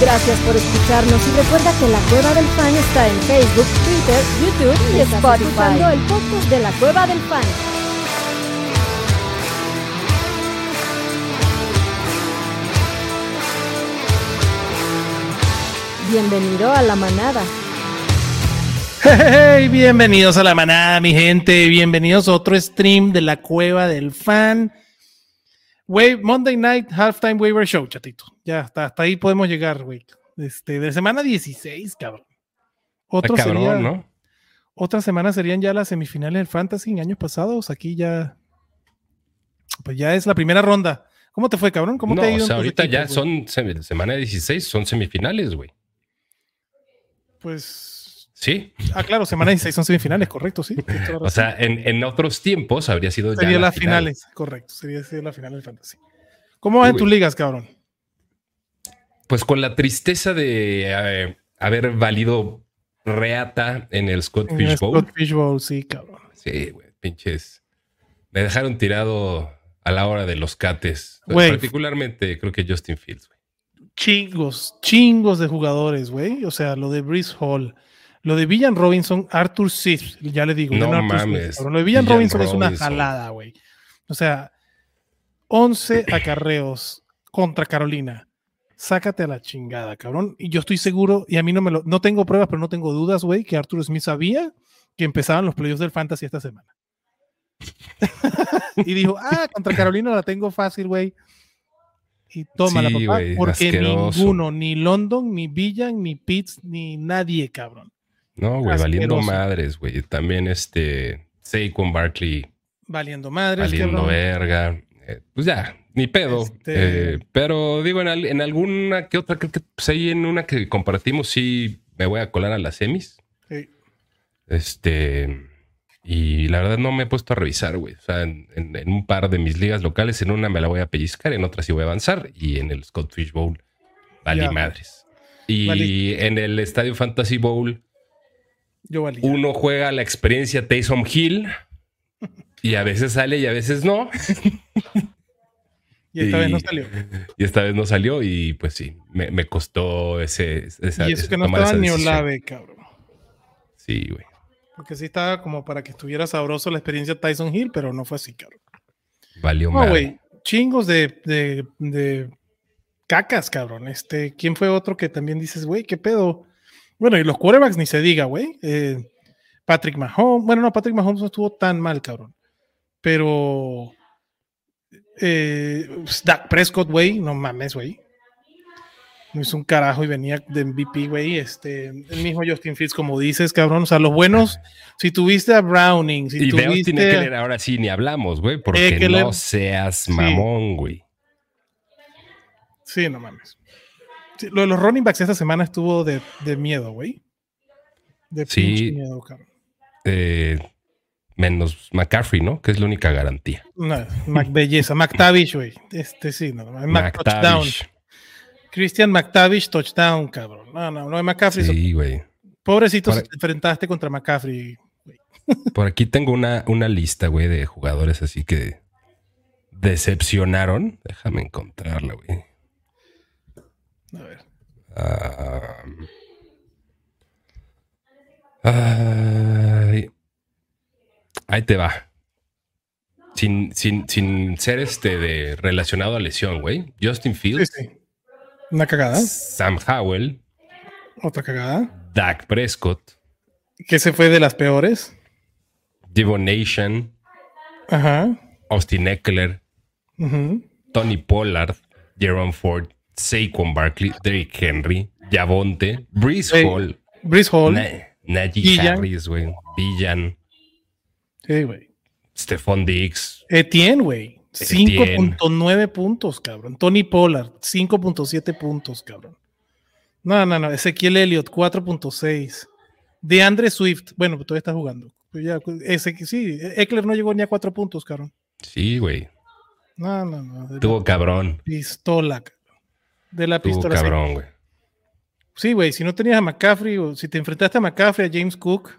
Gracias por escucharnos y recuerda que La Cueva del Fan está en Facebook, Twitter, YouTube y Spotify. el podcast de La Cueva del Fan. Bienvenido a la manada. Hey, bienvenidos a la manada, mi gente. Bienvenidos a otro stream de la cueva del fan. Monday Night Halftime Waiver Show, chatito. Ya, hasta, hasta ahí podemos llegar, güey. Este, de semana 16, cabrón. Otro cabrón, ¿no? Otra semana serían ya las semifinales del Fantasy en años pasados. Aquí ya. Pues ya es la primera ronda. ¿Cómo te fue, cabrón? ¿Cómo te ha ido? O sea, ahorita ya son semana 16, son semifinales, güey. Pues Sí. Ah, claro, semana 16 son semifinales, correcto, sí. O sea, en, otros tiempos habría sido sería ya las finales, correcto, sería la final del fantasy. ¿Cómo van tus ligas, cabrón? Pues con la tristeza de eh, haber valido reata en el Scott Fish Bowl. Scott Fish Bowl, sí, cabrón. Sí, güey, pinches. Me dejaron tirado a la hora de los cates. Particularmente creo que Justin Fields, güey. Chingos, chingos de jugadores, güey. O sea, lo de Brice Hall lo de Villan Robinson, Arthur Sith, ya le digo. No mames. lo de Villan Robinson, es una jalada, güey. O sea, 11 acarreos contra Carolina. Sácate a la chingada, cabrón. Y yo estoy seguro, y a mí no me lo. No tengo pruebas, pero no tengo dudas, güey, que Arthur Smith sabía que empezaban los playoffs del Fantasy esta semana. y dijo, ah, contra Carolina la tengo fácil, güey. Y toma la papá, porque ninguno, ni London, ni Villan, ni Pitts, ni nadie, cabrón. No, güey, valiendo madres, güey. También este Saquon Barkley. Valiendo madres. Valiendo verga. Eh, pues ya, ni pedo. Este eh, pero digo, en, alguna que otra, creo que pues ahí en una que compartimos, sí me voy a colar a las semis. Sí. Este. Y la verdad no me he puesto a revisar, güey. O sea, en, un par de mis ligas locales, en una me la voy a pellizcar, en otra sí voy a avanzar. Y en el Scott Fish Bowl, vali madres. Y en el Estadio Fantasy Bowl, uno juega la experiencia Taysom Hill y a veces sale y a veces no. Y esta vez no salió. Y esta vez no salió y pues sí, me, costó ese... Esa, y es que no estaba ni Olave, cabrón. Sí, güey. Porque sí estaba como para que estuviera sabroso la experiencia Tyson Hill, pero no fue así, cabrón. Valió no, güey. Chingos de, de, de, cacas, cabrón. Este, ¿quién fue otro que también dices, güey, qué pedo? Bueno, y los quarterbacks ni se diga, güey. Eh, Patrick Mahomes, bueno, no, Patrick Mahomes no estuvo tan mal, cabrón. Pero eh, pues, Dak Prescott, güey, no mames, güey. No hizo un carajo y venía de MVP, güey. Este, el mismo Justin Fields, como dices, cabrón. O sea, los buenos, si tuviste a Browning, si y tuviste. tiene que leer, ahora sí ni hablamos, güey, porque no seas mamón, güey. Sí, no mames lo de los running backs esta semana estuvo de, miedo, güey. De sí, miedo, cabrón. Eh, menos McCaffrey, ¿no? Que es la única garantía. No, belleza. McTavish, güey. Este sí, no. McTavish. Christian McTavish, touchdown, cabrón. No, no, no es McCaffrey. Sí, güey. Pobrecito, te enfrentaste contra McCaffrey. Por aquí tengo una, una lista, güey, de jugadores así que decepcionaron. Déjame encontrarla, güey. A ver. ahí te va. Sin, sin, sin, ser este de relacionado a lesión, güey. Justin Fields. Sí, sí. Una cagada. Sam Howell. Otra cagada. Dak Prescott. Que se fue de las peores. Devon Nation. Ajá. Austin Eckler. Tony Pollard. Jerome Ford. Saquon Barkley, Derrick Henry, Javonte, Breeze Hall. Breeze Hall. Najee Harris, güey. Villan. Sí, güey. Stephon Diggs. Etienne, güey. 5.9 puntos, cabrón. Tony Pollard, 5.7 puntos, cabrón. No, no, no. Ezequiel Elliott, 4.6. De Andre Swift, bueno, pues todavía está jugando. Pues ya, ese, sí, Eckler no llegó ni a 4 puntos, cabrón. Sí, güey. No, no, no. Tuvo cabrón. Pistola, de la pistola. cabrón, güey. Sí, güey, si no tenías a McCaffrey o si te enfrentaste a McCaffrey, a James Cook,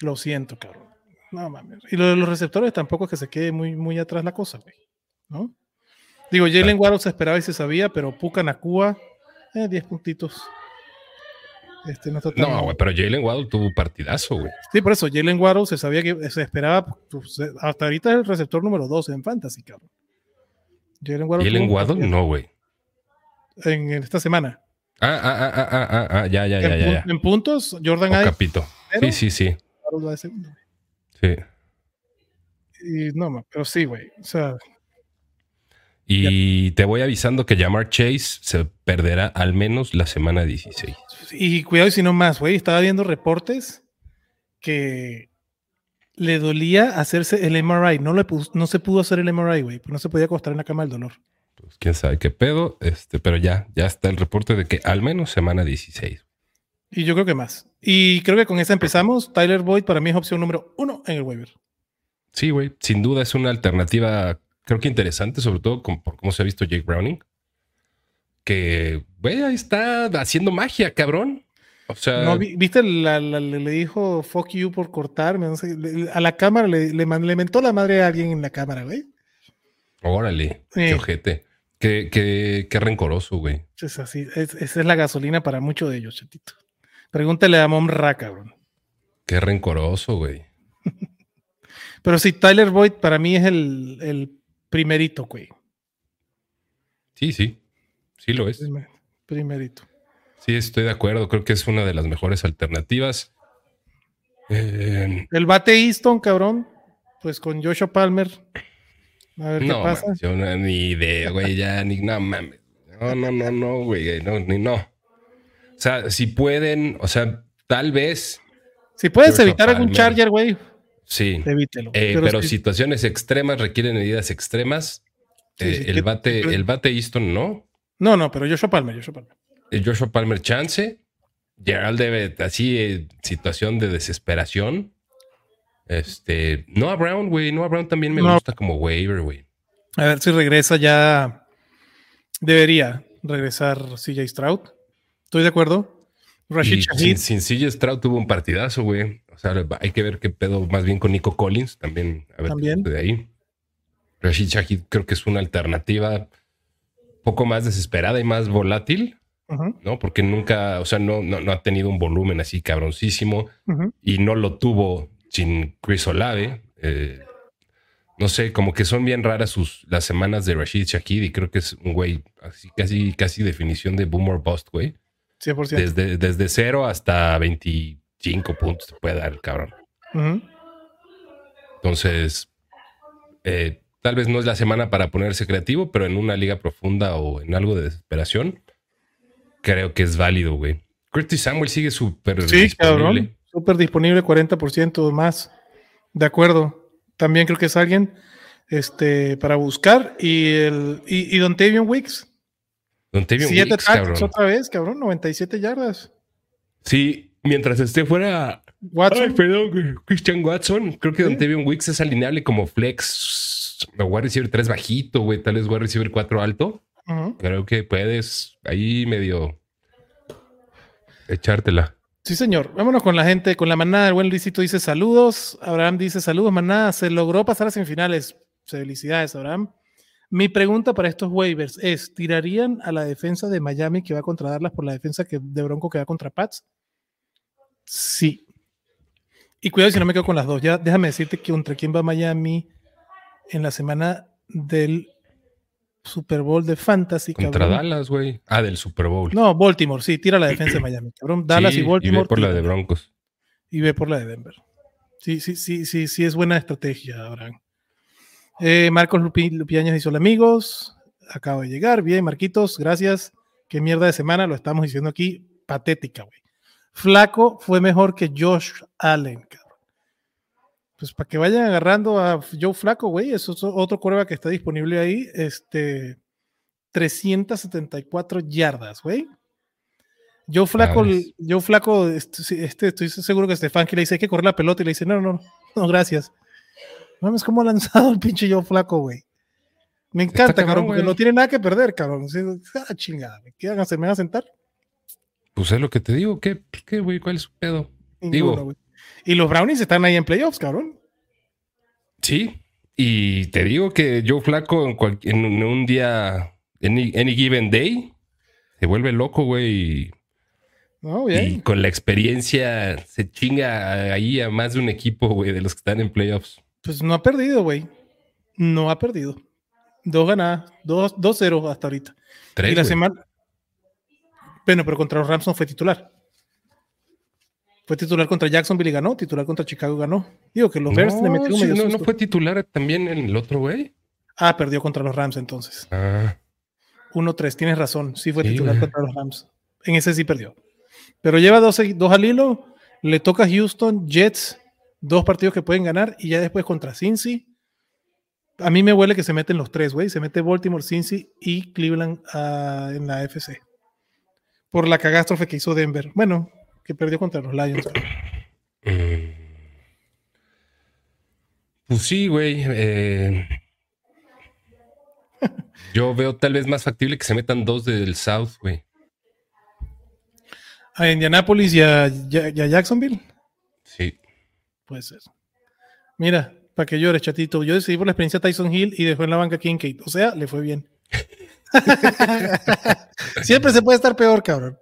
lo siento, cabrón. No mames. Y lo de los receptores tampoco es que se quede muy, muy atrás la cosa, güey. ¿No? Digo, Jalen Waddle se esperaba y se sabía, pero Puka Nakua Eh, 10 puntitos. Este, no, güey, pero Jalen Waddle tuvo partidazo, güey. Sí, por eso, Jalen Waddle se sabía que se esperaba, pues, hasta ahorita es el receptor número 12 en Fantasy, cabrón. Jalen Waddle. Jalen Waddle, no, güey. En, esta semana. Ah, ah, ah, ah, ah, ah, ya, ya, ya, ya, En puntos, Jordan Ives. Capito. Sí, sí, sí. Sí. Y no, pero sí, güey. O sea, y te voy avisando que Jamar Chase se perderá al menos la semana 16. Y cuidado si no más, güey. Estaba viendo reportes que le dolía hacerse el MRI. No, le no se pudo hacer el MRI, güey. No se podía acostar en la cama el dolor. Pues quién sabe qué pedo. Este, pero ya, ya está el reporte de que al menos semana 16. Y yo creo que más. Y creo que con esa empezamos. Tyler Boyd para mí es opción número uno en el waiver. Sí, güey. Sin duda es una alternativa creo que interesante, sobre todo por cómo se ha visto Jake Browning. Que, güey, ahí está haciendo magia, cabrón. O sea. No, viste, le dijo fuck you por cortarme. a la cámara le, le, mentó la madre a alguien en la cámara, güey. Órale, qué ojete. Qué, qué, qué, rencoroso, güey. Es así. esa es la gasolina para muchos de ellos, chatito. Pregúntale a Mom Ra, cabrón. Qué rencoroso, güey. Pero sí, Tyler Boyd para mí es el, el primerito, güey. Sí, sí. Sí lo es. Primerito. Sí, estoy de acuerdo. Creo que es una de las mejores alternativas. Eh, el bate Easton, cabrón. Pues con Joshua Palmer. A ver qué pasa. yo no, ni idea, güey. Ya, ni no mames. No, no, no, no, güey. No, ni no. O sea, si pueden, o sea, tal vez. Si puedes evitar algún Charger, güey, Sí. Evítelo. Eh, pero, situaciones extremas requieren medidas extremas. Eh, el, bate, el bate Easton no. No, no, pero Joshua Palmer, Joshua Palmer. El Joshua Palmer chance. Gerald debe, así, eh, situación de desesperación. Este, no a Brown, güey. No a Brown también me gusta como waiver, güey. A ver si regresa ya. Debería regresar CJ Stroud. Estoy de acuerdo. Rashid Sin, sin CJ Stroud tuvo un partidazo, güey. O sea, hay que ver qué pedo más bien con Nico Collins también. A ver ¿También? de ahí. Rashid Shahid creo que es una alternativa poco más desesperada y más volátil, ¿no? Porque nunca, o sea, no, no, ha tenido un volumen así cabroncísimo y no lo tuvo sin Chris Olave. Eh, no sé, como que son bien raras sus, las semanas de Rashid Shahid y creo que es un güey así, casi, casi definición de boomer bust, güey. 100%. Desde, desde cero hasta 20 cinco puntos te puede dar el cabrón. Entonces, eh, tal vez no es la semana para ponerse creativo, pero en una liga profunda o en algo de desesperación, creo que es válido, güey. Curtis Samuel sigue súper sí, disponible. Súper disponible, 40% más. De acuerdo. También creo que es alguien este, para buscar. Y, el, y, y Don Tavion Wicks. Don Tavion Wicks, cabrón. otra vez, cabrón. 97 yardas. Sí, mientras esté fuera Watson. perdón, Christian Watson, creo que ¿Sí? Don Wicks es alineable como flex o wide receiver 3 bajito, güey, tal vez wide receiver 4 alto. Creo que puedes ahí medio echártela. Sí, señor. Vámonos con la gente, con la manada. El buen Luisito dice saludos. Abraham dice saludos, manada. Se logró pasar a semifinales. Felicidades, Abraham. Mi pregunta para estos waivers es: ¿tirarían a la defensa de Miami que va contra Darlas por la defensa que, de Bronco que va contra Pats? Sí. Y cuidado si no me quedo con las dos. Ya déjame decirte que contra quién va Miami en la semana del Super Bowl de Fantasy. Contra Dallas, güey. Ah, del Super Bowl. No, Baltimore, sí, tira la defensa de Miami. Cabrón. Dallas y Baltimore. Y ve por la de Broncos. Y ve por la de Denver. Sí, sí, sí, sí, sí, es buena estrategia, Abraham. Eh, Marcos Lupi, Lupiañas dice: Hola amigos, acabo de llegar. Bien, Marquitos, gracias. Qué mierda de semana, lo estamos diciendo aquí. Patética, güey. Flaco fue mejor que Josh Allen, cabrón. Pues para que vayan agarrando a Joe Flaco, güey, es otro cuerva que está disponible ahí. Este, 374 yardas, güey. Joe Flaco, Joe Flaco, este, este, estoy seguro que Stefan que le dice hay que correr la pelota y le dice, no, no, no, no gracias. Vamos, cómo ha lanzado el pinche Joe Flaco, güey. Me encanta, cabrón, porque no tiene nada que perder, cabrón. Ah, chingada, ¿qué van a hacer? ¿Me van a sentar? Pues es lo que te digo. ¿Qué, qué güey? ¿Cuál es su pedo? digo. Y los Brownies están ahí en playoffs, cabrón. Sí. Y te digo que Joe Flaco en, un día, en any given day, se vuelve loco, güey. Y con la experiencia se chinga ahí a más de un equipo, güey, de los que están en playoffs. Pues no ha perdido, güey. No ha perdido. Dos ganadas, dos, dos cero hasta ahorita. Tres. Y la semana. Bueno, pero contra los Rams no fue titular. Fue titular contra Jacksonville y ganó, titular contra Chicago ganó. Digo que los Bears le metieron no, no fue titular también el otro güey. Ah, perdió contra los Rams entonces. Ah. 1-3, tienes razón. Sí fue titular contra los Rams. En ese sí perdió. Pero lleva dos, dos al hilo. Le toca Houston, Jets, dos partidos que pueden ganar. Y ya después contra Cincy. A mí me huele que se meten los tres, güey. Se mete Baltimore, Cincy y Cleveland uh, en la FC. Por la catástrofe que hizo Denver. Bueno, que perdió contra los Lions. Mm. Pues sí, güey. Eh, yo veo tal vez más factible que se metan dos del South, güey. ¿A Indianapolis y a, Jacksonville? Sí. Puede ser. Mira, para que llores, chatito. Yo decidí por la experiencia Tyson Hill y dejó en la banca Kincaid. O sea, le fue bien. Siempre se puede estar peor, cabrón.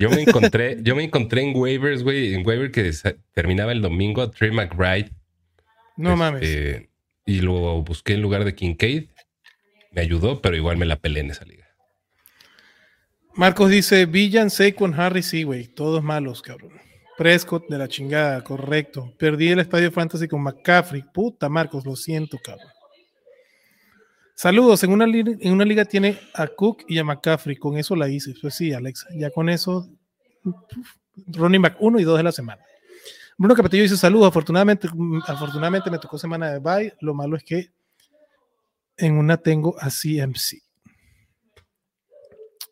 Yo me encontré, yo me encontré en waivers, güey, en waiver que terminaba el domingo a Trey McBride. No mames. Este, y lo busqué en lugar de Kincaid me ayudó, pero igual me la pelé en esa liga. Marcos dice, Villan, Saquon, Harry, sí, güey, todos malos, cabrón. Prescott de la chingada, correcto. Perdí el estadio fantasy con McCaffrey. Puta, Marcos, lo siento, cabrón. Saludos, en una, en una liga tiene a Cook y a McCaffrey, con eso la hice. Pues sí, Alexa, ya con eso, running back 1 y 2 de la semana. Bruno Capetillo dice saludos, afortunadamente, afortunadamente me tocó semana de bye, lo malo es que en una tengo a CMC.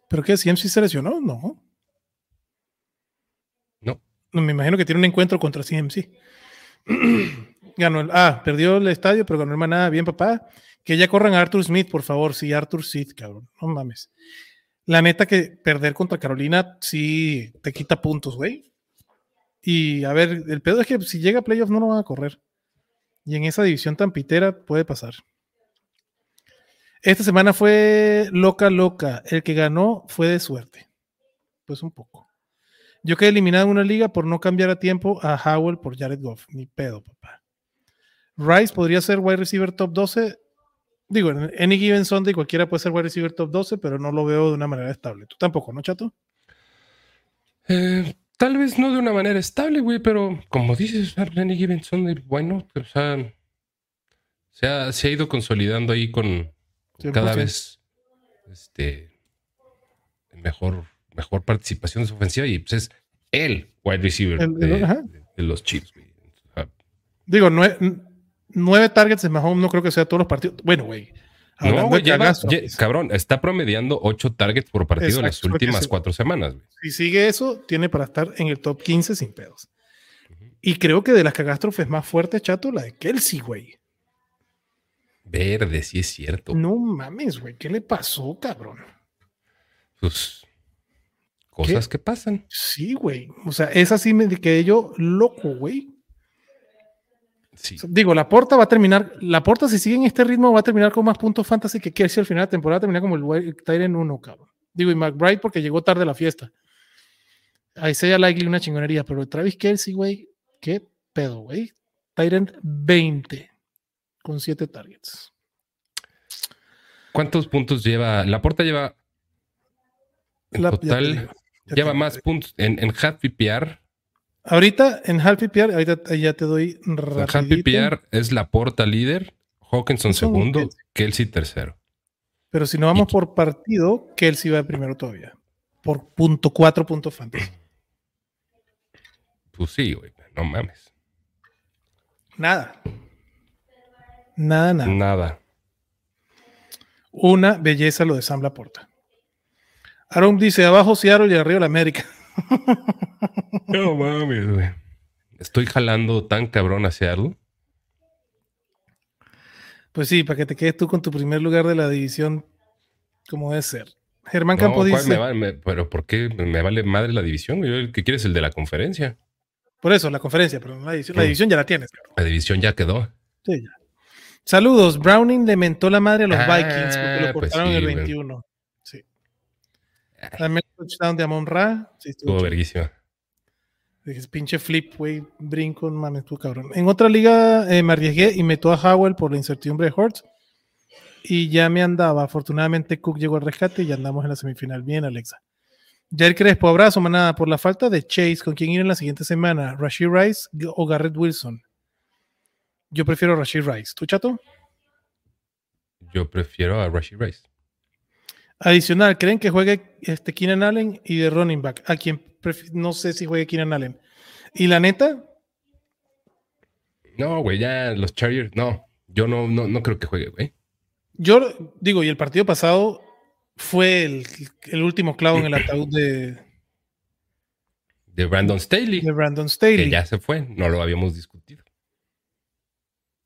¿Pero qué? ¿CMC se lesionó? No. No. No, me imagino que tiene un encuentro contra CMC. ganó el, ah, perdió el estadio, pero ganó el manada. Bien, papá. Que ya corran Arthur Smith, por favor. Sí, Arthur Smith, cabrón. No mames. La neta que perder contra Carolina sí te quita puntos, güey. Y a ver, el pedo es que si llega a playoff no lo van a correr. Y en esa división tan pitera puede pasar. Esta semana fue loca, loca. El que ganó fue de suerte. Pues un poco. Yo quedé eliminado en una liga por no cambiar a tiempo a Howell por Jared Goff. Ni pedo, papá. Rice podría ser wide receiver top 12. Digo, en any given Sunday cualquiera puede ser wide receiver top 12, pero no lo veo de una manera estable. Tú tampoco, ¿no, chato? Eh, tal vez no de una manera estable, güey, pero como dices, any given Sunday, bueno, o sea, se ha, se ha ido consolidando ahí con, cada vez este, mejor, mejor participación de su ofensiva y pues es el wide receiver de, los Chiefs. Digo, nueve, targets de Mahomes no creo que sea todos los partidos. Bueno, güey. No, cabrón, está promediando ocho targets por partido en las últimas cuatro semanas. Si sigue eso, tiene para estar en el top 15 sin pedos. Y creo que de las catástrofes más fuertes, chato, la de Kelsey, güey. Verde, sí es cierto. No mames, güey. ¿Qué le pasó, cabrón? Pues cosas que pasan. Sí, güey. O sea, es así me quedé yo loco, güey. Sí. Digo, la porta va a terminar, la porta si sigue en este ritmo va a terminar con más puntos fantasy que Kelsey al final de la temporada termina como el en 1, cabrón. Digo, y McBride porque llegó tarde a la fiesta. Ahí sea Likely una chingonería, pero Travis Kelsey, güey, qué pedo, güey. Tyrant 20 con siete targets. ¿Cuántos puntos lleva? La porta lleva. En total, lleva más puntos en, en half PPR. Ahorita en half PPR, ahorita ya te doy En half PPR es la porta líder, Hawkinson segundo, Kelsey tercero. Pero si no vamos por partido, Kelsey va primero todavía. Por punto cuatro puntos fantasy. Pues sí, güey, no mames. Nada. Nada, nada. Nada. Una belleza lo de Sam Laporta. Aaron dice abajo Seattle y arriba la América. No mames, güey. Estoy jalando tan cabrón a Seattle. Pues sí, para que te quedes tú con tu primer lugar de la división como debe ser. Germán Campos dice. pero ¿por qué me vale madre la división? Yo el que quieres el de la conferencia. Por eso, la conferencia, pero la división, la división ya la tienes. La división ya quedó. Sí, ya. Saludos. Browning le mentó la madre a los ah, Vikings porque lo pues cortaron el 21. Sí. También touchdown de Amon Ra. Sí, estuvo, verguísima. pinche flip, güey, brinco, mames, tú cabrón. En otra liga eh, me arriesgué y meto a Howell por la incertidumbre de Hortz. Y ya me andaba. Afortunadamente Cook llegó al rescate y ya andamos en la semifinal. Bien, Alexa. Jair Crespo, abrazo, manada. Por la falta de Chase, ¿con quién ir en la siguiente semana? ¿Rashid Rice o Garrett Wilson? Yo prefiero a Rashid Rice. ¿Tú, chato? Yo prefiero a Rashid Rice. Adicional, ¿creen que juegue este Keenan Allen y de running back? A quien no sé si juegue Keenan Allen. ¿Y la neta? No, güey, ya los Chargers, no. Yo no, no, no creo que juegue, güey. Yo digo, y el partido pasado fue el, último clavo en el ataúd de. De Brandon Staley. De Brandon Staley. Que ya se fue, no lo habíamos discutido.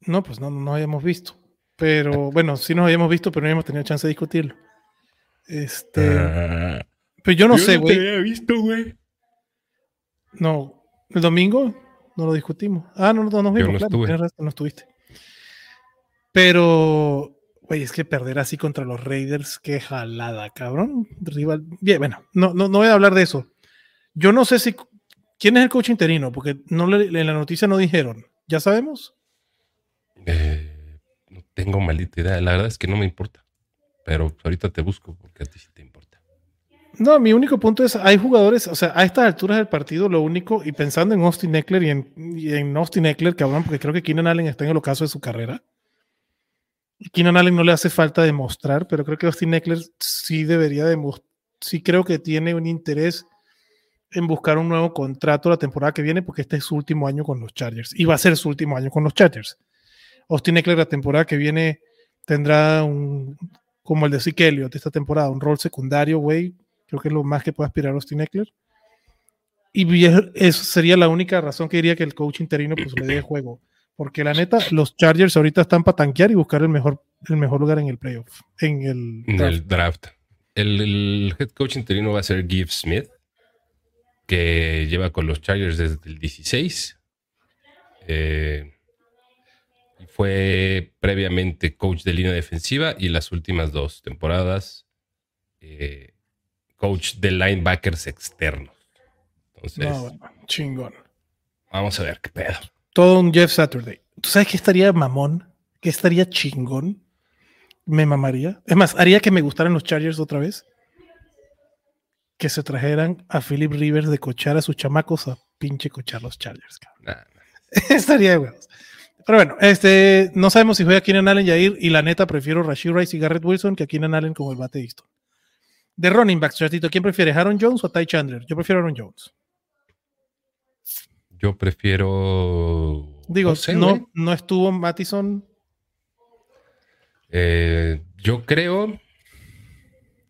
No, pues no, no habíamos visto. Pero bueno, sí nos habíamos visto, pero no habíamos tenido chance de discutirlo. Este. Ah. pero yo no sé, güey. No te había visto, güey. No, el domingo no lo discutimos. Ah, no, no nos vimos, no claro. no estuviste. Pero Güey, es que perder así contra los Raiders, qué jalada, cabrón. Rival. Bien, bueno, no, no, no voy a hablar de eso. Yo no sé si. ¿Quién es el coach interino? Porque no en la noticia no dijeron. ¿Ya sabemos? Eh, no tengo maldita idea. La verdad es que no me importa. Pero ahorita te busco porque a ti sí te importa. No, mi único punto es, hay jugadores, o sea, a estas alturas del partido, lo único, y pensando en Austin Eckler y en, Austin Eckler, cabrón, porque creo que Keenan Allen está en el ocaso de su carrera. Keenan Allen no le hace falta demostrar, pero creo que Austin Eckler sí debería demostrar, sí creo que tiene un interés en buscar un nuevo contrato la temporada que viene, porque este es su último año con los Chargers, y va a ser su último año con los Chargers. Austin Eckler la temporada que viene tendrá un, como el de Zeke Elliott esta temporada, un rol secundario, güey, creo que es lo más que puede aspirar Austin Eckler. Y eso sería la única razón que diría que el coach interino pues le dé juego. Porque la neta, los Chargers ahorita están para tanquear y buscar el mejor, el mejor lugar en el playoff, en el draft. El, head coach interino va a ser Gibbs Smith, que lleva con los Chargers desde el 16. Eh, fue previamente coach de línea defensiva y las últimas dos temporadas eh, coach de linebackers externos. Entonces, chingón. Vamos a ver qué pedo todo un Jeff Saturday. ¿Tú sabes qué estaría mamón? ¿Qué estaría chingón? Me mamaría. Es más, haría que me gustaran los Chargers otra vez. Que se trajeran a Philip Rivers de cochar a sus chamacos a pinche cochar los Chargers. estaría bueno. Pero bueno, este, no sabemos si juega a Keenan Allen Yair y la neta prefiero Rashid Rice y Garrett Wilson que a Keenan Allen como el bate De running backs, chatito, ¿quién prefiere, Aaron Jones o Ty Chandler? Yo prefiero Aaron Jones. Yo prefiero. Digo, no, no, estuvo Mattison. Eh, yo creo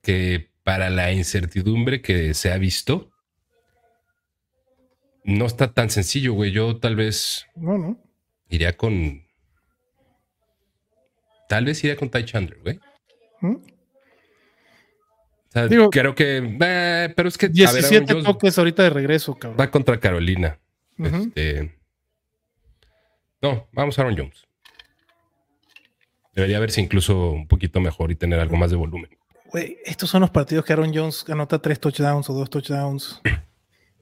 que para la incertidumbre que se ha visto, no está tan sencillo, güey. Yo tal vez. No, no. Iría con. Tal vez iría con Ty Chandler, güey. ¿Mm? creo que. Eh, pero es que. 17 toques ahorita de regreso, cabrón. Va contra Carolina. Este, no, vamos a Aaron Jones. Debería verse incluso un poquito mejor y tener algo más de volumen. Güey, estos son los partidos que Aaron Jones anota tres touchdowns o dos touchdowns.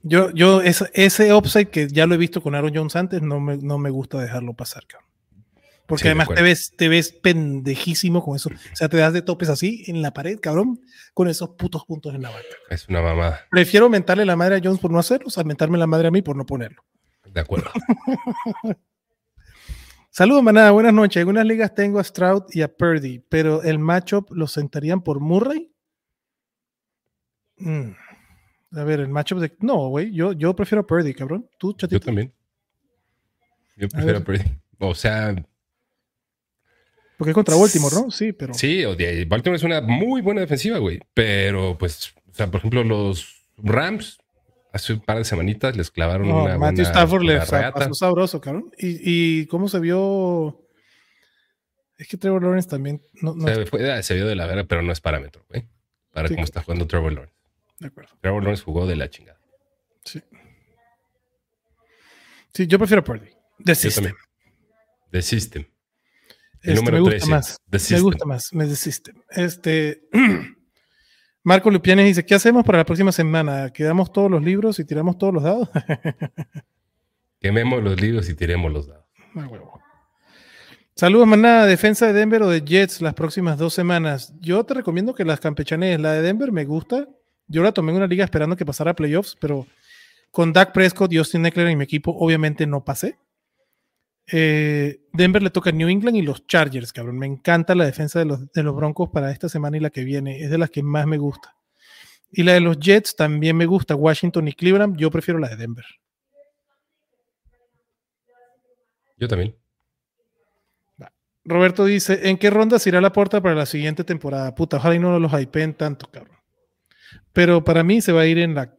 Yo, yo, ese, ese upside que ya lo he visto con Aaron Jones antes, no me, no me gusta dejarlo pasar, cabrón. Porque además te ves, te ves pendejísimo con eso. O sea, te das de topes así en la pared, cabrón, con esos putos puntos en la banca. Es una mamada. Prefiero mentarle la madre a Jones por no hacerlo, o sea, mentarme la madre a mí por no ponerlo. De acuerdo. Saludos, manada. Buenas noches. En algunas ligas tengo a Stroud y a Purdy, pero el matchup lo sentarían por Murray. Mm. A ver, el matchup de. No, güey. Yo, yo prefiero a Purdy, cabrón. ¿Tú, chatito? Yo también. Yo prefiero a, a Purdy. O sea, porque es contra Baltimore, ¿no? Sí, pero. Sí, Baltimore es una muy buena defensiva, güey. Pero, pues, o sea, por ejemplo, los Rams hace un par de semanitas les clavaron no, una. Matthew Stafford le pasó sabroso, cabrón. Y, cómo se vio. Es que Trevor Lawrence también. No, se, vio de la verga, pero no es parámetro, güey. Para cómo está jugando Trevor Lawrence. De acuerdo. Trevor Lawrence jugó de la chingada. Sí. Sí, yo prefiero Purdy. The System. The System. Este, me gusta más. Me gusta más, me desiste. Este, Marco Lupianes dice, ¿qué hacemos para la próxima semana? ¿Quedamos todos los libros y tiramos todos los dados? Quememos los libros y tiremos los dados. Ah, Saludos, manada. Defensa de Denver o de Jets las próximas dos semanas. Yo te recomiendo que las campechanes, la de Denver me gusta. Yo la tomé en una liga esperando que pasara a playoffs, pero con Dak Prescott y Austin Eckler en mi equipo, obviamente no pasé. Eh, Denver le toca a New England y los Chargers, cabrón. Me encanta la defensa de los, de los, Broncos para esta semana y la que viene. Es de las que más me gusta. Y la de los Jets también me gusta. Washington y Cleveland. Yo prefiero la de Denver. Yo también. Roberto dice: ¿En qué ronda se irá la puerta para la siguiente temporada? Puta, ojalá y no los hypeen tanto, cabrón. Pero para mí se va a ir en la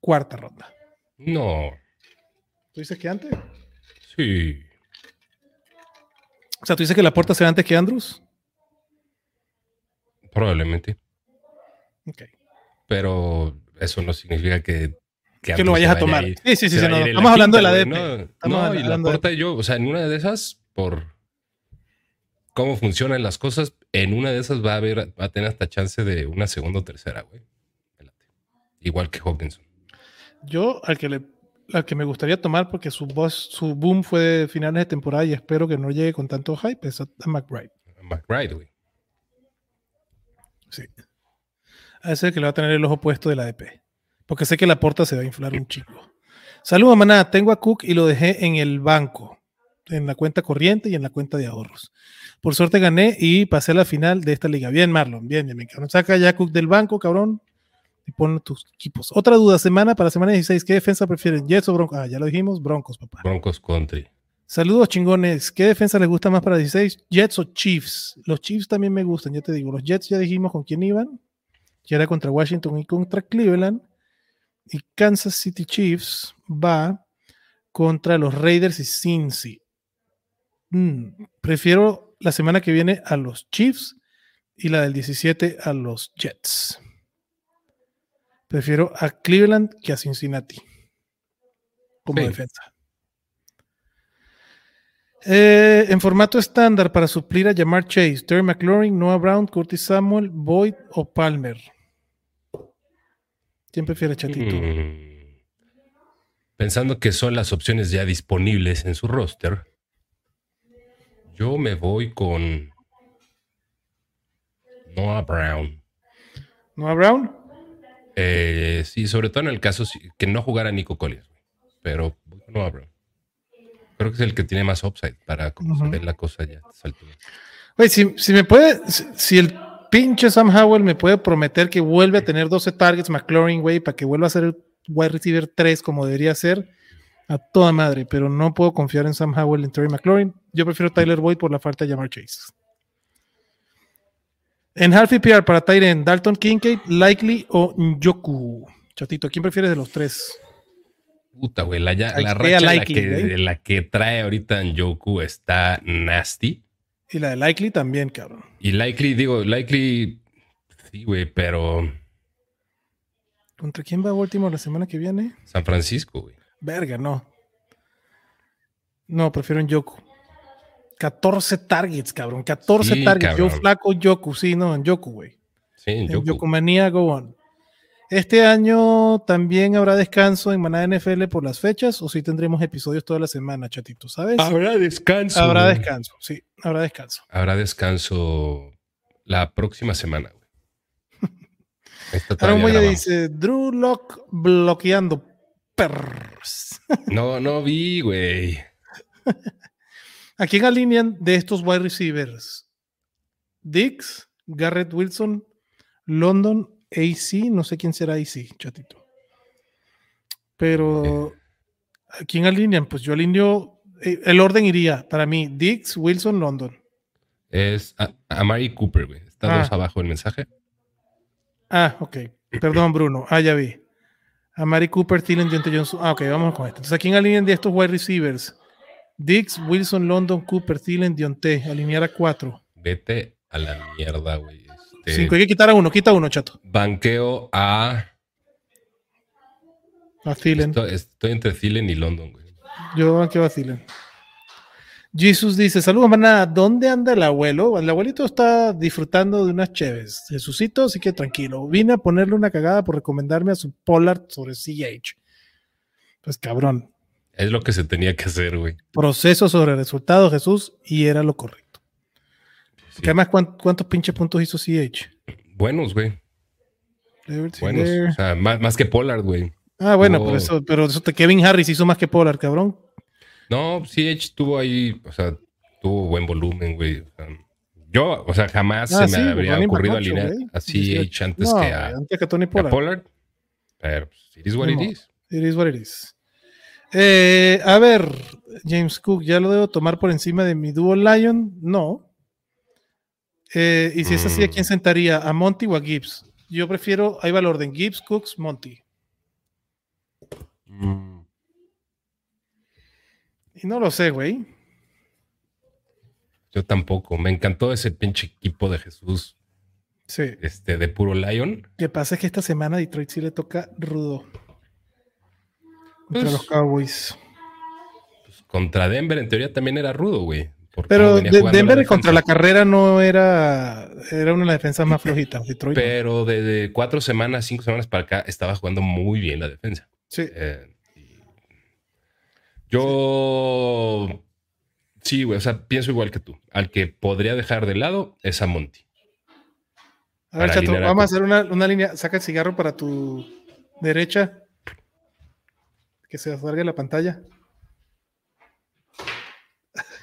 cuarta ronda. No. ¿Tú dices que antes? Sí. O sea, ¿tú dices que la puerta será antes que Andrews? Probablemente. Ok. Pero eso no significa que. Que, lo vayas a tomar. sí, sí, sí. estamos hablando de la DP. No, no y la puerta yo, o sea, en una de esas, por cómo funcionan las cosas, en una de esas va a haber, va a tener hasta chance de una segunda o tercera, güey. Igual que Hawkinson. Yo, al que le la que me gustaría tomar porque su voz, su boom fue de finales de temporada y espero que no llegue con tanto hype es a, McBride. McBride, güey. Sí. A ese que le va a tener el ojo puesto de la DP. Porque sé que la porta se va a inflar un chico. Saludos, maná. Tengo a Cook y lo dejé en el banco, en la cuenta corriente y en la cuenta de ahorros. Por suerte gané y pasé a la final de esta liga. Bien, Marlon. Bien, bien. Saca ya Cook del banco, cabrón y pon tus equipos. Otra duda, semana para semana 16, ¿qué defensa prefieren? ¿Jets o Broncos? Ah, ya lo dijimos, Broncos, papá. Broncos Country. Saludos, chingones. ¿Qué defensa les gusta más para 16? ¿Jets o Chiefs? Los Chiefs también me gustan, ya te digo. Los Jets ya dijimos con quién iban. Que era contra Washington y contra Cleveland. Y Kansas City Chiefs va contra los Raiders y Cincy. Mm, prefiero la semana que viene a los Chiefs y la del 17 a los Jets. Prefiero a Cleveland que a Cincinnati como defensa. Eh, en formato estándar para suplir a Jamar Chase, Terry McLaurin, Noah Brown, Curtis Samuel, Boyd o Palmer. ¿Quién prefiere Chatito? Mm. Pensando que son las opciones ya disponibles en su roster, yo me voy con Noah Brown. ¿Noah Brown? Eh, sí, sobre todo en el caso que no jugara Nico Collins. Pero no abro. Creo que es el que tiene más upside para se ve la cosa ya Oye, si, me puede, si, el pinche Sam Howell me puede prometer que vuelve a tener 12 targets McLaurin, güey, para que vuelva a ser el wide receiver 3 como debería ser, a toda madre, pero no puedo confiar en Sam Howell y en Terry McLaurin. Yo prefiero Tyler Boyd por la falta de llamar Chase. En half PR para Tyren, Dalton Kincaid, Likely o Njoku. Chatito, ¿quién prefieres de los tres? Puta, güey, la, la racha la, que, la que trae ahorita Njoku está nasty. Y la de Likely también, cabrón. Y Likely, digo, Likely, sí, güey, pero... ¿Contra quién va último la semana que viene? San Francisco, güey. Verga, no. No, prefiero Njoku. 14 targets, cabrón. 14 targets. Yo flaco Yoku, sí, no, en Yoku, güey. Sí, en Yoku. Yokumanía, go on. Este año también habrá descanso en Manada NFL por las fechas, o si tendremos episodios toda la semana, chatito, ¿sabes? Habrá descanso. Habrá descanso, sí, habrá descanso. Habrá descanso la próxima semana, güey. Ahora dice, Drew Lock bloqueando perros. no, no vi, güey. ¿A quién alinean de estos wide receivers? Dix, Garrett Wilson, London, AC, no sé quién será AC, chatito. Pero, ¿a quién alinean? Pues yo alineo, eh, el orden iría para mí, Dix, Wilson, London. Es a, Mary Cooper, güey. Está dos ah. abajo el mensaje. Ah, ok. Perdón, Bruno. Ah, ya vi. A Mary Cooper, Thielen, Jonte Johnson. Ah, ok, vamos con esto. Entonces, ¿a quién alinean de estos wide receivers? Dix, Wilson, London, Cooper, Thielen, Dionte. Alinear a cuatro. Vete a la mierda, güey. Este, Cinco. Hay que quitar a uno. Quita uno, chato. Banqueo a. A Thielen. Estoy, entre Thielen y London, güey. Yo banqueo a Thielen. Jesus dice, saludos, manada, ¿dónde anda el abuelo? El abuelito está disfrutando de unas cheves. Jesucito, así que tranquilo. Vine a ponerle una cagada por recomendarme a su Pollard sobre CH. Pues cabrón. Es lo que se tenía que hacer, güey. Proceso sobre resultado, Jesús, y era lo correcto. además, ¿cuántos, pinches puntos hizo CH? Buenos, güey. Buenos. O sea, más, que Pollard, güey. Ah, bueno, pero eso, pero eso te, Kevin Harris hizo más que Pollard, cabrón. No, CH tuvo ahí, o sea, tuvo buen volumen, güey. yo, o sea, jamás ah, se me habría ocurrido alinear a CH antes que a, antes que Tony Pollard. Pollard. Pero pues, it is what it is. It is what it is. Eh, a ver, James Cook, ¿ya lo debo tomar por encima de mi dúo Lion? No. Eh, y si es así, ¿a quién mm. sentaría? ¿A Monty o a Gibbs? Yo prefiero, ahí va el orden, Gibbs, Cooks, Monty. Mm. Y no lo sé, güey. Yo tampoco. Me encantó ese pinche equipo de Jesús. Sí. Este, de puro Lion. Lo que pasa es que esta semana Detroit sí le toca rudo. Contra pues, los Cowboys. Pues, contra Denver, en teoría, también era rudo, güey. Pero Denver contra la carrera no era. Era una de las defensas más flojitas. Detroit. Pero de, cuatro semanas, cinco semanas para acá, estaba jugando muy bien la defensa. Sí. Eh, yo. Sí, güey, o sea, pienso igual que tú. Al que podría dejar de lado es a Monty. A ver, Chato, vamos a hacer una, línea. Saca el cigarro para tu derecha. Que se salga la pantalla.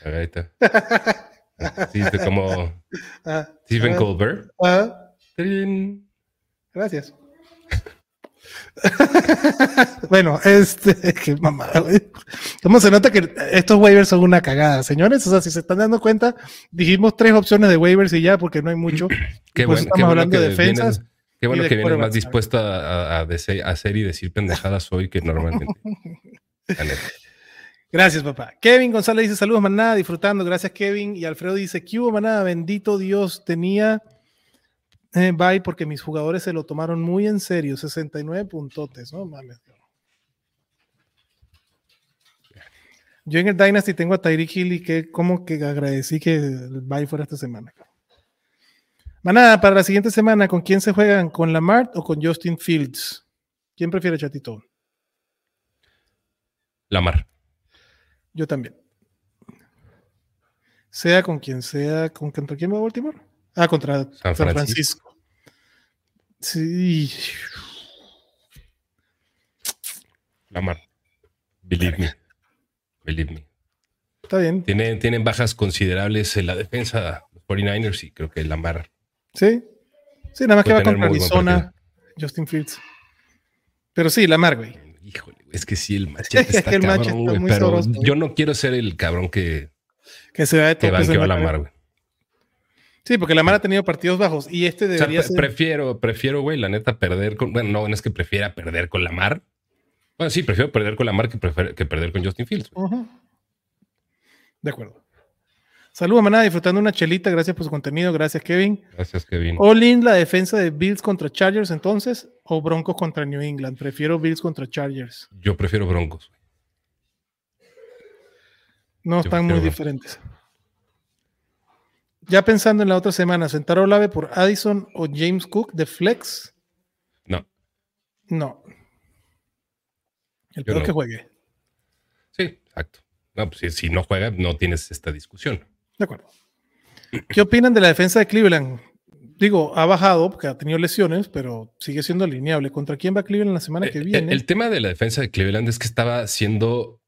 Ahí está. Sí, como ah, Stephen ah, Colbert. Ah. Gracias. bueno, este, qué mamada, ¿Cómo se nota que estos waivers son una cagada, señores? O sea, si se están dando cuenta, dijimos tres opciones de waivers y ya, porque no hay mucho. qué pues bueno, estamos hablando de defensas. Qué bueno que vienes más dispuesto a, hacer y decir pendejadas hoy que normalmente. Gracias, papá. Kevin González dice: Saludos, manada, disfrutando. Gracias, Kevin. Y Alfredo dice: ¿Qué hubo, manada? Bendito Dios, tenía eh, bye porque mis jugadores se lo tomaron muy en serio. 69 puntotes, no mames. Yo en el Dynasty tengo a Tyreek Hill y que como que agradecí que el bye fuera esta semana. Manada, para la siguiente semana, ¿con quién se juegan? ¿Con Lamar o con Justin Fields? ¿Quién prefiere, chatito? Lamar. Yo también. Sea con quien sea, ¿con contra quién va Baltimore? Ah, contra San Francisco. Sí. Lamar. Believe me. Believe me. Está bien. Tienen, tienen bajas considerables en la defensa los 49ers y creo que Lamar. Sí. Sí, nada más que va contra Arizona, Justin Fields. Pero sí, Lamar, güey. Híjole, es que sí, el machete está cabrón, güey. Pero yo no quiero ser el cabrón que, que se va de que, va a Lamar, güey. Sí, porque la Lamar ha tenido partidos bajos y este debería ser... Prefiero, prefiero, güey, la neta, perder con. Bueno, no, no es que prefiera perder con la Mar. Bueno, sí, prefiero perder con la Mar que, que perder con Justin Fields. De acuerdo. Saludos, manada, disfrutando una chelita. Gracias por su contenido. Gracias, Kevin. Gracias, Kevin. All in la defensa de Bills contra Chargers, entonces, o Broncos contra New England. Prefiero Bills contra Chargers. Yo prefiero Broncos. No están muy diferentes. Ya pensando en la otra semana, ¿sentar a Olave por Addison o James Cook de Flex? No. No. El peor que juegue. Sí, exacto. No, pues si, no juega, no tienes esta discusión. De acuerdo. ¿Qué opinan de la defensa de Cleveland? Digo, ha bajado porque ha tenido lesiones, pero sigue siendo alineable. ¿Contra quién va Cleveland la semana que eh, viene? El, tema de la defensa de Cleveland es que estaba siendo.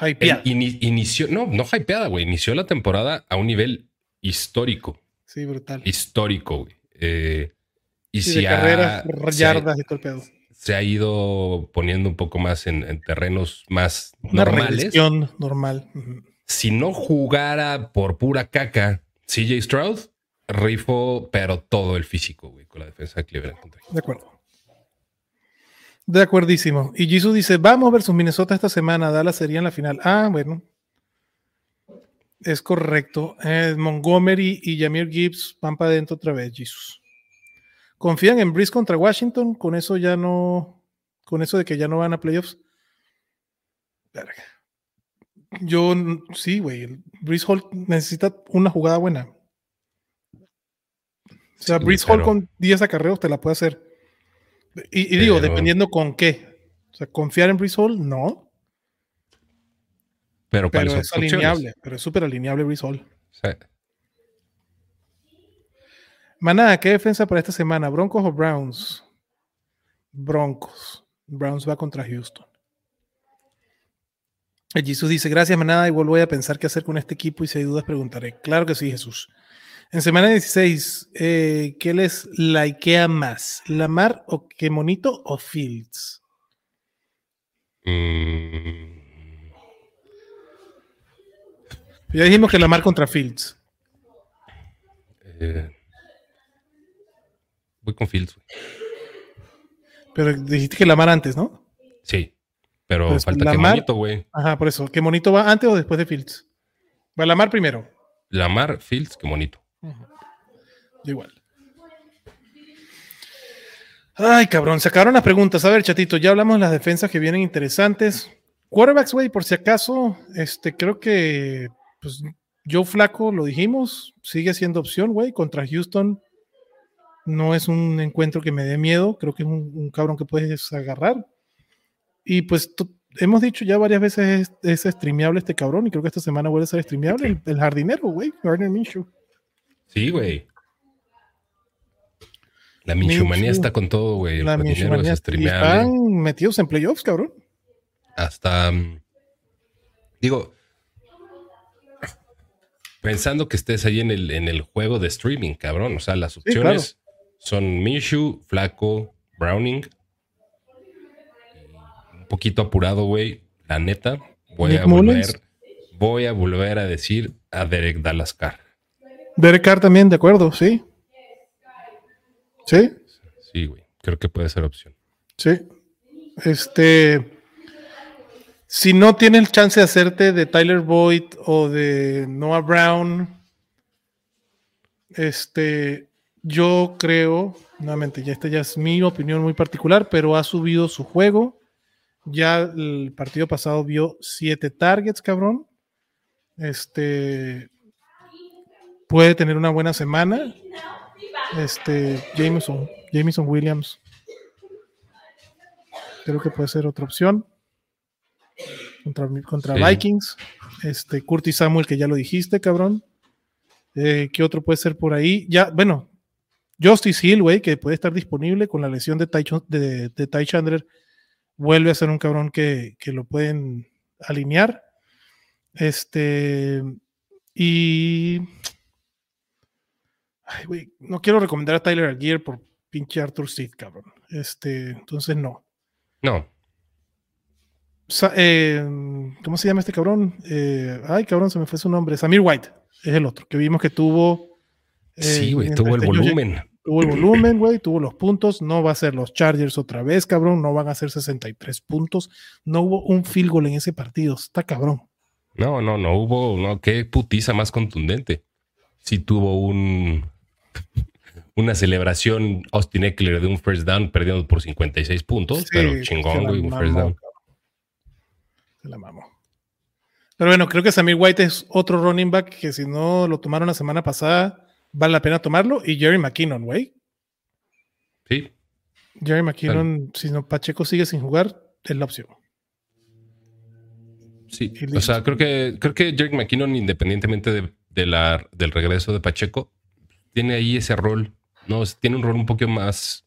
Hypeada. inició, no, no hypeada, güey. Inició la temporada a un nivel histórico. Sí, brutal. Histórico, güey. Eh, y si carreras, yardas y todo Se ha ido poniendo un poco más en, terrenos más Una normales. normal. Si no jugara por pura caca CJ Stroud, rifo, pero todo el físico, güey, con la defensa de Cleveland. De acuerdo. De acuerdísimo. Y Jesus dice, vamos versus Minnesota esta semana, Dallas sería en la final. Ah, bueno. Es correcto. Eh, Montgomery y Jamir Gibbs van para adentro otra vez, Jesus. ¿Confían en Breeze contra Washington? Con eso ya no. Con eso de que ya no van a playoffs. Yo sí, güey. Breeze Hall necesita una jugada buena. O sea, Breeze Hall con 10 acarreos te la puede hacer. Y, digo, dependiendo con qué. O sea, confiar en Breeze Hall, no. Pero, pero es alineable, pero es súper alineable Breeze Hall. Sí. Manada, ¿qué defensa para esta semana? ¿Broncos o Browns? Broncos. Browns va contra Houston. Jesús dice, gracias Manada, y vuelvo a pensar qué hacer con este equipo y si hay dudas preguntaré. Claro que sí, Jesús. En semana 16, eh, ¿qué les likea más? ¿Lamar o qué monito o Fields? Mm. Ya dijimos que Lamar contra Fields. Eh, voy con Fields. Pero dijiste que Lamar antes, ¿no? Sí. Pero, falta qué monito, güey. Ajá, por eso. ¿Qué monito va antes o después de Fields? Va Lamar primero. Lamar, Fields, qué monito. Igual. Ay, cabrón, se acabaron las preguntas. A ver, chatito, ya hablamos de las defensas que vienen interesantes. Quarterbacks, güey, por si acaso, este, creo que, pues, Joe Flaco, lo dijimos, sigue siendo opción, güey, contra Houston. No es un encuentro que me dé miedo, creo que es un, cabrón que puedes agarrar. Y pues hemos dicho ya varias veces es, es, streameable este cabrón, y creo que esta semana vuelve a ser streameable el, el jardinero, güey, Gardner Minshew. Sí, güey. La Minshumanía está con todo, güey. La Minshumanía están metidos en playoffs, cabrón. Hasta. Mm, digo. Pensando que estés ahí en el, en el juego de streaming, cabrón. O sea, las opciones son Minshew, Flaco, Browning. Poquito apurado, güey. La neta. Voy a volver. Voy a volver a decir a Derek Dalascar. Derek Carr también, de acuerdo, sí. ¿Sí? Sí, güey. Creo que puede ser opción. Sí. Este. Si no tienes chance de hacerte de Tyler Boyd o de Noah Brown, este, yo creo, nuevamente, ya esta ya es mi opinión muy particular, pero ha subido su juego. Ya el partido pasado vio siete targets, cabrón. Este, puede tener una buena semana. Este, Jameson, Jameson Williams. Creo que puede ser otra opción. Contra, contra Vikings. Este, Curtis Samuel, que ya lo dijiste, cabrón. Eh, ¿Qué otro puede ser por ahí? Ya, bueno, Justice Hill, güey, que puede estar disponible con la lesión de Ty, de, de Chandler. Vuelve a ser un cabrón que, que lo pueden alinear. Este, y no quiero recomendar a Tyler Aguirre por pinche Arthur Seed, cabrón. Este, entonces no. No. Eh, ¿Cómo se llama este cabrón? Eh, ay, cabrón, se me fue su nombre. Samir White es el otro, que vimos que tuvo. Eh, sí, güey, tuvo el volumen. Tuvo el volumen, güey, tuvo los puntos. No va a ser los Chargers otra vez, cabrón. No van a ser 63 puntos. No hubo un field goal en ese partido. Está cabrón. No, no, no hubo. No, qué putiza más contundente. Sí tuvo un una celebración Austin Eckler de un first down perdiendo por 56 puntos, pero chingón, güey, un first down. Se la mamó. Pero bueno, creo que Samir White es otro running back que si no lo tomaron la semana pasada, vale la pena tomarlo. Y Jerry McKinnon, güey. Sí. Jerry McKinnon, si no Pacheco sigue sin jugar, es la opción. Sí, o sea, creo que, creo que Jerry McKinnon, independientemente de, la, del regreso de Pacheco, tiene ahí ese rol, ¿no? Tiene un rol un poco más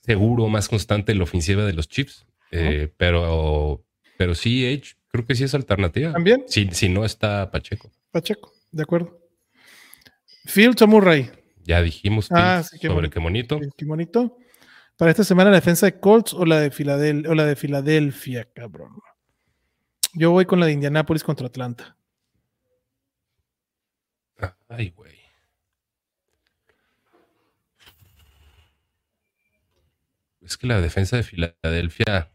seguro, más constante en la ofensiva de los Chiefs. Eh, pero, pero sí, Edge, creo que sí es alternativa. También. Si, si no está Pacheco. Pacheco, de acuerdo. Fields o Murray. Ya dijimos ah, sobre qué bonito. Qué bonito. Para esta semana, la defensa de Colts o la de, Filadelfia, o la de Filadelfia, cabrón. Yo voy con la de Indianapolis contra Atlanta. Ay, güey. es que la defensa de Filadelfia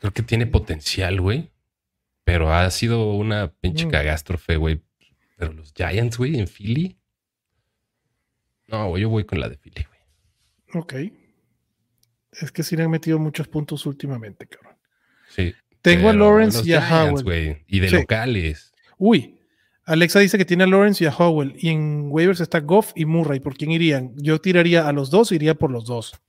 creo que tiene potencial, güey. Pero ha sido una pinche mm. cagástrofe, güey. Pero los Giants, güey, en Philly. No, güey, yo voy con la de Philly, güey. Ok. Es que sí le han metido muchos puntos últimamente, cabrón. Sí. Tengo a Lawrence y a Howell. Y de locales. Uy, Alexa dice que tiene a Lawrence y a Howell. Y en waivers está Goff y Murray. ¿Por quién irían? Yo tiraría a los dos, iría por los dos.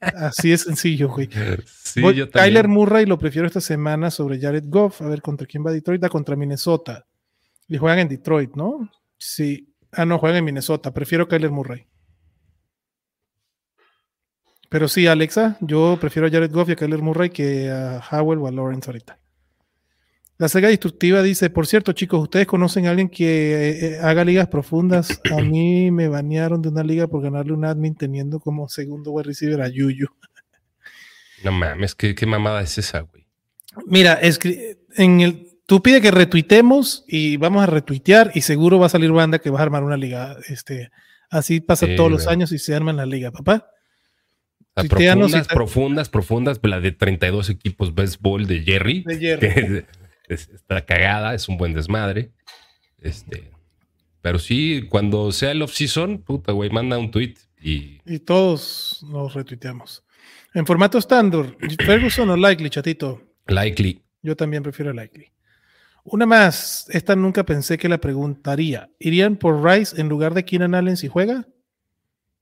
Así es sencillo, güey. Sí, Kyler Murray lo prefiero esta semana sobre Jared Goff. A ver, ¿contra quién va Detroit? Da contra Minnesota. Y juegan en Detroit, ¿no? Sí. Ah, no, juegan en Minnesota. Prefiero Kyler Murray. Pero sí, Alexa, yo prefiero a Jared Goff y a Kyler Murray que a Howell o a Lawrence ahorita. La saga destructiva dice, por cierto, chicos, ¿ustedes conocen a alguien que eh, eh, haga ligas profundas? A mí me banearon de una liga por ganarle un admin teniendo como segundo wide receiver a Yuyu. No mames, ¿qué, qué mamada es esa, güey? Mira, en el, tú pide que retuitemos y vamos a retuitear y seguro va a salir banda que va a armar una liga. Este, así pasa todos los años y se arma la liga, papá. profundas, profundas, profundas, la de 32 equipos béisbol de Jerry. De Jerry. está cagada, es un buen desmadre. Este, pero sí, cuando sea el off-season, puta, güey, manda un tweet y... Y todos nos retuiteamos. En formato estándar, Ferguson o Likely, chatito. Likely. Yo también prefiero Likely. Una más, esta nunca pensé que la preguntaría. ¿Irían por Rice en lugar de Keenan Allen si juega?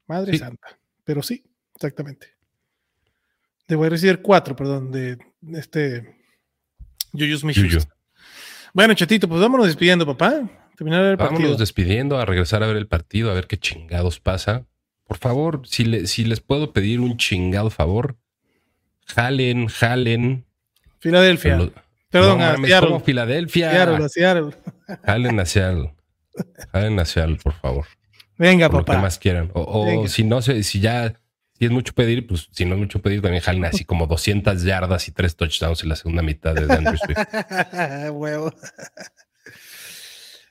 Madre santa. Pero sí, exactamente. De voy a recibir cuatro, perdón, de este bueno, chatito, pues vámonos despidiendo, papá. Terminar el vámonos despidiendo, a regresar a ver el partido, a ver qué chingados pasa. Por favor, si, si les puedo pedir un chingado favor, jalen, jalen. Filadelfia. Perdón, a Seattle. Filadelfia. Seattle, Seattle. Jalen a Seattle. Jalen a Seattle, por favor. Venga, papá. Lo que más quieran. O, si no sé, si ya si es mucho pedir, pues si no es mucho pedir, también jalen así como 200 yardas y 3 touchdowns en la segunda mitad de Andrew Swift. Huevo.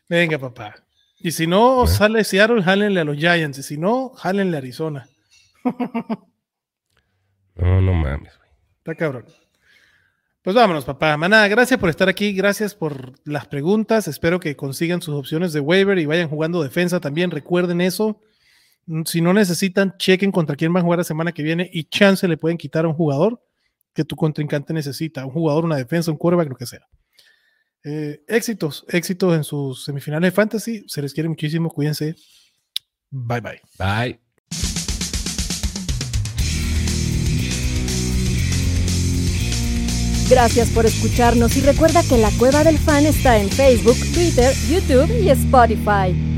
Venga, papá. Y si no sale Seattle, jálenle a los Giants. Y si no, jálenle a Arizona. no, no mames, güey. Está cabrón. Pues vámonos, papá. Maná, gracias por estar aquí, gracias por las preguntas. Espero que consigan sus opciones de waiver y vayan jugando defensa también. Recuerden eso. Si no necesitan, chequen contra quién van a jugar la semana que viene y chance le pueden quitar a un jugador que tu contrincante necesita, un jugador, una defensa, un quarterback, lo que sea. Eh, éxitos, éxitos en sus semifinales de fantasy. Se les quiere muchísimo. Cuídense. Bye bye. Bye. Gracias por escucharnos y recuerda que la Cueva del Fan está en Facebook, Twitter, YouTube y Spotify.